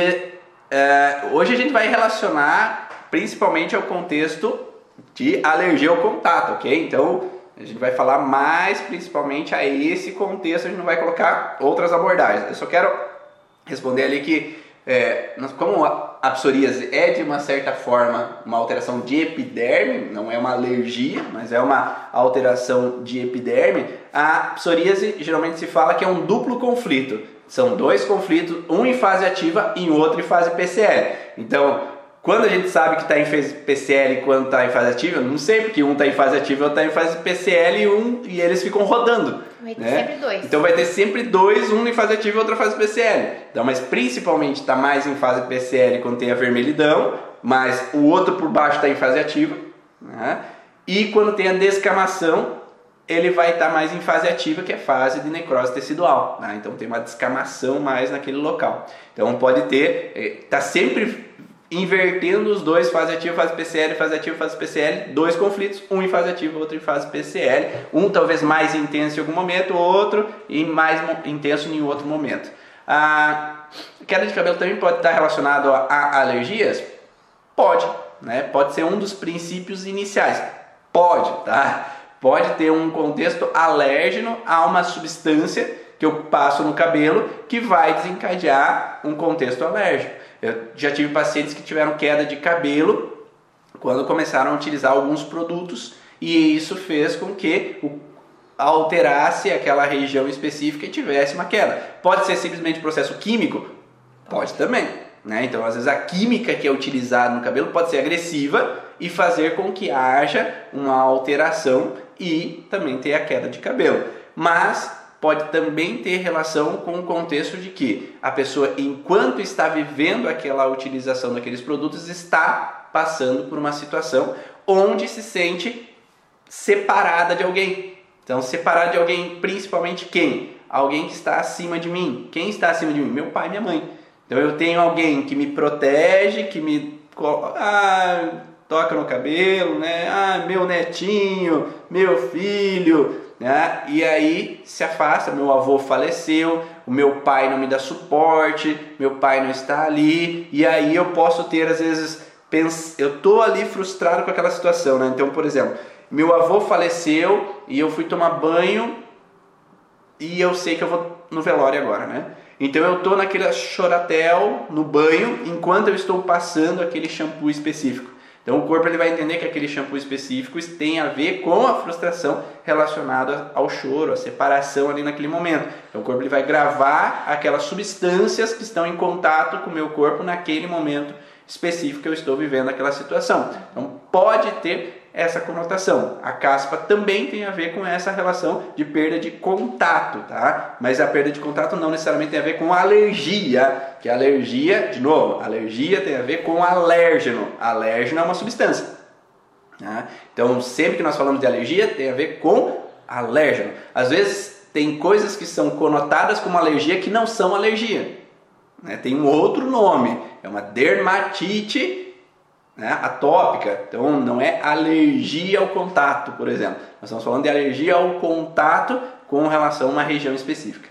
é, hoje a gente vai relacionar principalmente ao contexto de alergia ao contato, ok? Então a gente vai falar mais principalmente a esse contexto, a gente não vai colocar outras abordagens. Eu só quero responder ali que é, como a psoríase é de uma certa forma uma alteração de epiderme, não é uma alergia, mas é uma alteração de epiderme, a psoríase geralmente se fala que é um duplo conflito. São dois conflitos, um em fase ativa e outro em fase PCL. Então, quando a gente sabe que está em fase PCL e quando está em fase ativa, não sei porque um está em fase ativa e outro está em fase PCL e, um, e eles ficam rodando. Vai ter né? sempre dois. Então vai ter sempre dois, um em fase ativa e outro em fase PCL. Então, mas principalmente está mais em fase PCL quando tem a vermelhidão, mas o outro por baixo está em fase ativa. Né? E quando tem a descamação, ele vai estar tá mais em fase ativa, que é fase de necrose tecidual. Né? Então tem uma descamação mais naquele local. Então pode ter, está eh, sempre invertendo os dois, fase ativa, fase PCL, fase ativa, fase PCL, dois conflitos, um em fase ativa, outro em fase PCL, um talvez mais intenso em algum momento, outro e mais intenso em outro momento. A queda de cabelo também pode estar relacionado a alergias? Pode, né? Pode ser um dos princípios iniciais. Pode, tá? Pode ter um contexto alérgeno a uma substância que eu passo no cabelo que vai desencadear um contexto alérgico. Eu já tive pacientes que tiveram queda de cabelo quando começaram a utilizar alguns produtos e isso fez com que o, alterasse aquela região específica e tivesse uma queda. Pode ser simplesmente processo químico? Pode também. Né? Então, às vezes, a química que é utilizada no cabelo pode ser agressiva e fazer com que haja uma alteração e também ter a queda de cabelo. Mas pode também ter relação com o contexto de que a pessoa, enquanto está vivendo aquela utilização daqueles produtos, está passando por uma situação onde se sente separada de alguém. Então, separada de alguém, principalmente quem? Alguém que está acima de mim. Quem está acima de mim? Meu pai e minha mãe. Então, eu tenho alguém que me protege, que me ah, toca no cabelo, né? Ah, meu netinho, meu filho, né? E aí se afasta, meu avô faleceu, o meu pai não me dá suporte, meu pai não está ali, e aí eu posso ter às vezes eu tô ali frustrado com aquela situação, né? Então, por exemplo, meu avô faleceu e eu fui tomar banho e eu sei que eu vou no velório agora, né? Então eu tô naquele choratel no banho enquanto eu estou passando aquele shampoo específico. Então o corpo ele vai entender que aquele shampoo específico tem a ver com a frustração relacionada ao choro, à separação ali naquele momento. Então o corpo ele vai gravar aquelas substâncias que estão em contato com o meu corpo naquele momento específico que eu estou vivendo aquela situação. Então pode ter essa conotação. A caspa também tem a ver com essa relação de perda de contato, tá? Mas a perda de contato não necessariamente tem a ver com alergia, que alergia, de novo, alergia tem a ver com alérgeno. Alérgeno é uma substância. Tá? Então, sempre que nós falamos de alergia, tem a ver com alérgeno. Às vezes tem coisas que são conotadas como alergia que não são alergia. né? tem um outro nome, é uma dermatite né, atópica. Então não é alergia ao contato, por exemplo. Nós estamos falando de alergia ao contato com relação a uma região específica.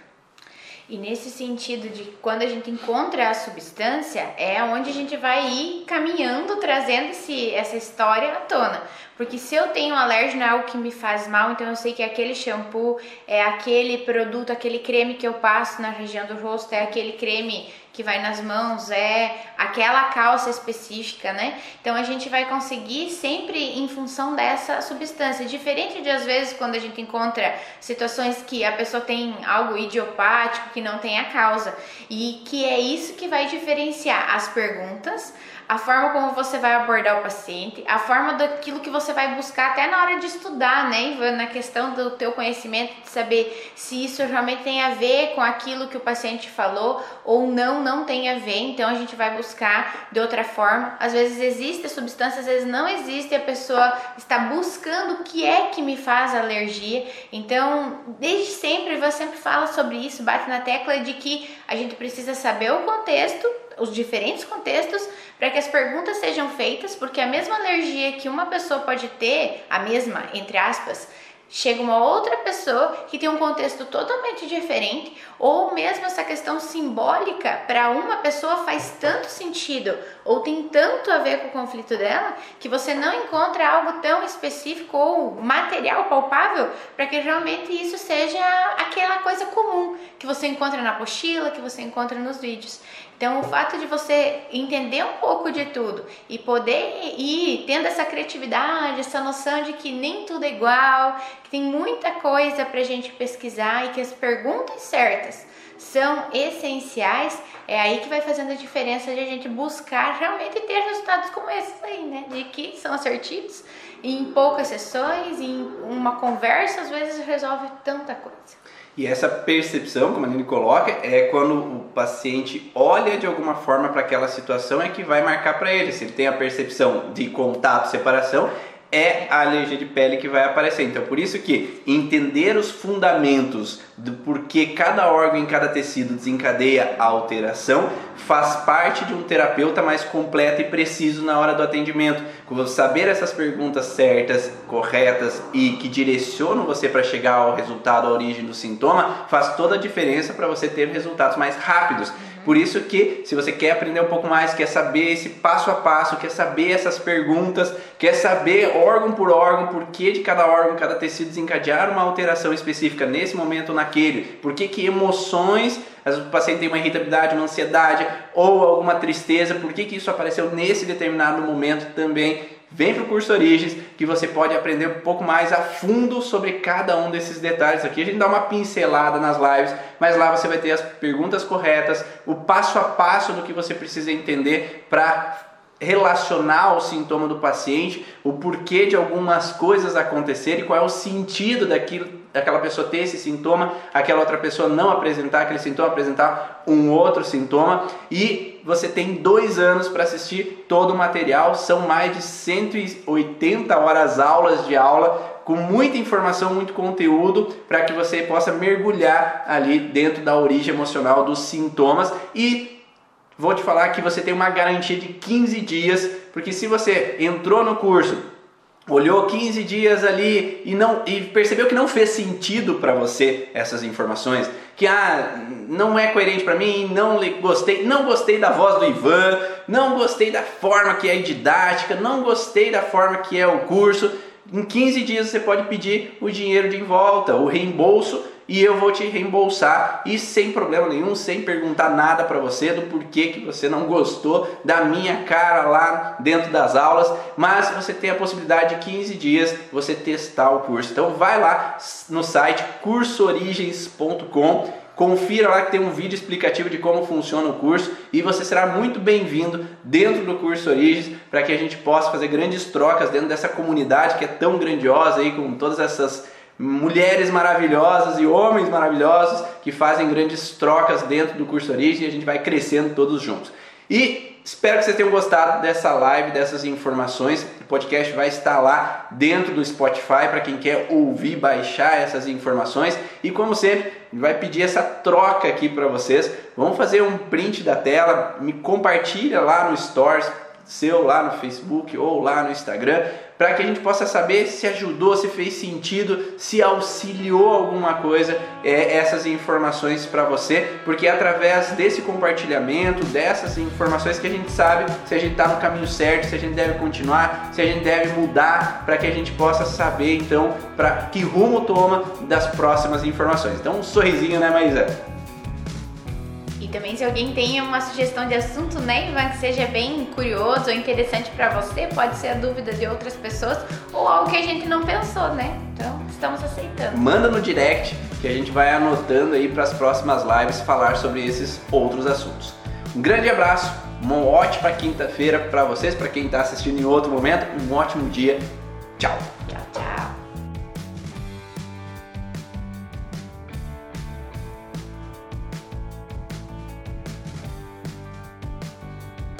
E nesse sentido de quando a gente encontra a substância, é onde a gente vai ir caminhando, trazendo esse, essa história à tona. Porque se eu tenho alérgico a algo que me faz mal, então eu sei que é aquele shampoo, é aquele produto, aquele creme que eu passo na região do rosto, é aquele creme que vai nas mãos, é aquela calça específica, né? Então a gente vai conseguir sempre em função dessa substância. Diferente de às vezes quando a gente encontra situações que a pessoa tem algo idiopático que não tem a causa. E que é isso que vai diferenciar as perguntas, a forma como você vai abordar o paciente, a forma daquilo que você vai buscar até na hora de estudar, né, Ivan, na questão do teu conhecimento, de saber se isso realmente tem a ver com aquilo que o paciente falou ou não, não tem a ver, então a gente vai buscar de outra forma. Às vezes existe a substância, às vezes não existe, a pessoa está buscando o que é que me faz alergia. Então, desde sempre, você sempre fala sobre isso, bate na tecla de que a gente precisa saber o contexto os diferentes contextos para que as perguntas sejam feitas, porque a mesma alergia que uma pessoa pode ter, a mesma, entre aspas, chega uma outra pessoa que tem um contexto totalmente diferente, ou mesmo essa questão simbólica para uma pessoa faz tanto sentido ou tem tanto a ver com o conflito dela que você não encontra algo tão específico ou material palpável para que realmente isso seja aquela coisa comum que você encontra na apostila, que você encontra nos vídeos. Então, o fato de você entender um pouco de tudo e poder ir tendo essa criatividade, essa noção de que nem tudo é igual, que tem muita coisa para a gente pesquisar e que as perguntas certas são essenciais, é aí que vai fazendo a diferença de a gente buscar realmente ter resultados como esses aí, né? De que são assertivos, em poucas sessões, em uma conversa, às vezes resolve tanta coisa. E essa percepção, como a Nini coloca, é quando o paciente olha de alguma forma para aquela situação é que vai marcar para ele. Se ele tem a percepção de contato, separação, é a alergia de pele que vai aparecer. Então, por isso que entender os fundamentos do porquê cada órgão em cada tecido desencadeia a alteração faz parte de um terapeuta mais completo e preciso na hora do atendimento. Saber essas perguntas certas, corretas e que direcionam você para chegar ao resultado, à origem do sintoma, faz toda a diferença para você ter resultados mais rápidos. Por isso que se você quer aprender um pouco mais, quer saber esse passo a passo, quer saber essas perguntas, quer saber órgão por órgão, por que de cada órgão, cada tecido desencadear uma alteração específica nesse momento ou naquele, por que que emoções, o paciente tem uma irritabilidade, uma ansiedade ou alguma tristeza, por que que isso apareceu nesse determinado momento também Vem para o curso Origens que você pode aprender um pouco mais a fundo sobre cada um desses detalhes aqui. A gente dá uma pincelada nas lives, mas lá você vai ter as perguntas corretas, o passo a passo do que você precisa entender para relacionar o sintoma do paciente, o porquê de algumas coisas acontecerem, qual é o sentido daquilo, daquela pessoa ter esse sintoma, aquela outra pessoa não apresentar aquele sintoma, apresentar um outro sintoma. E você tem dois anos para assistir todo o material, são mais de 180 horas aulas de aula com muita informação, muito conteúdo para que você possa mergulhar ali dentro da origem emocional dos sintomas e vou te falar que você tem uma garantia de 15 dias, porque se você entrou no curso, olhou 15 dias ali e não e percebeu que não fez sentido para você essas informações, que ah, não é coerente para mim, não gostei, não gostei da voz do Ivan, não gostei da forma que é didática, não gostei da forma que é o curso, em 15 dias você pode pedir o dinheiro de volta, o reembolso e eu vou te reembolsar e sem problema nenhum, sem perguntar nada para você do porquê que você não gostou da minha cara lá dentro das aulas, mas você tem a possibilidade de 15 dias você testar o curso. Então vai lá no site cursoorigens.com Confira lá que tem um vídeo explicativo de como funciona o curso e você será muito bem-vindo dentro do curso Origens para que a gente possa fazer grandes trocas dentro dessa comunidade que é tão grandiosa aí com todas essas mulheres maravilhosas e homens maravilhosos que fazem grandes trocas dentro do curso Origem e a gente vai crescendo todos juntos. E espero que vocês tenham gostado dessa live, dessas informações. O podcast vai estar lá dentro do Spotify para quem quer ouvir, baixar essas informações. E como sempre, vai pedir essa troca aqui para vocês. Vamos fazer um print da tela, me compartilha lá no Stories seu lá no Facebook ou lá no Instagram, para que a gente possa saber se ajudou, se fez sentido, se auxiliou alguma coisa é, essas informações para você, porque é através desse compartilhamento, dessas informações que a gente sabe se a gente está no caminho certo, se a gente deve continuar, se a gente deve mudar, para que a gente possa saber então para que rumo toma das próximas informações. Então um sorrisinho, né, Maísa? E também se alguém tem uma sugestão de assunto, né, Ivan, que seja bem curioso ou interessante para você, pode ser a dúvida de outras pessoas ou algo que a gente não pensou, né? Então, estamos aceitando. Manda no direct que a gente vai anotando aí para as próximas lives falar sobre esses outros assuntos. Um grande abraço, uma ótima quinta-feira para vocês, para quem está assistindo em outro momento, um ótimo dia. Tchau. Tchau.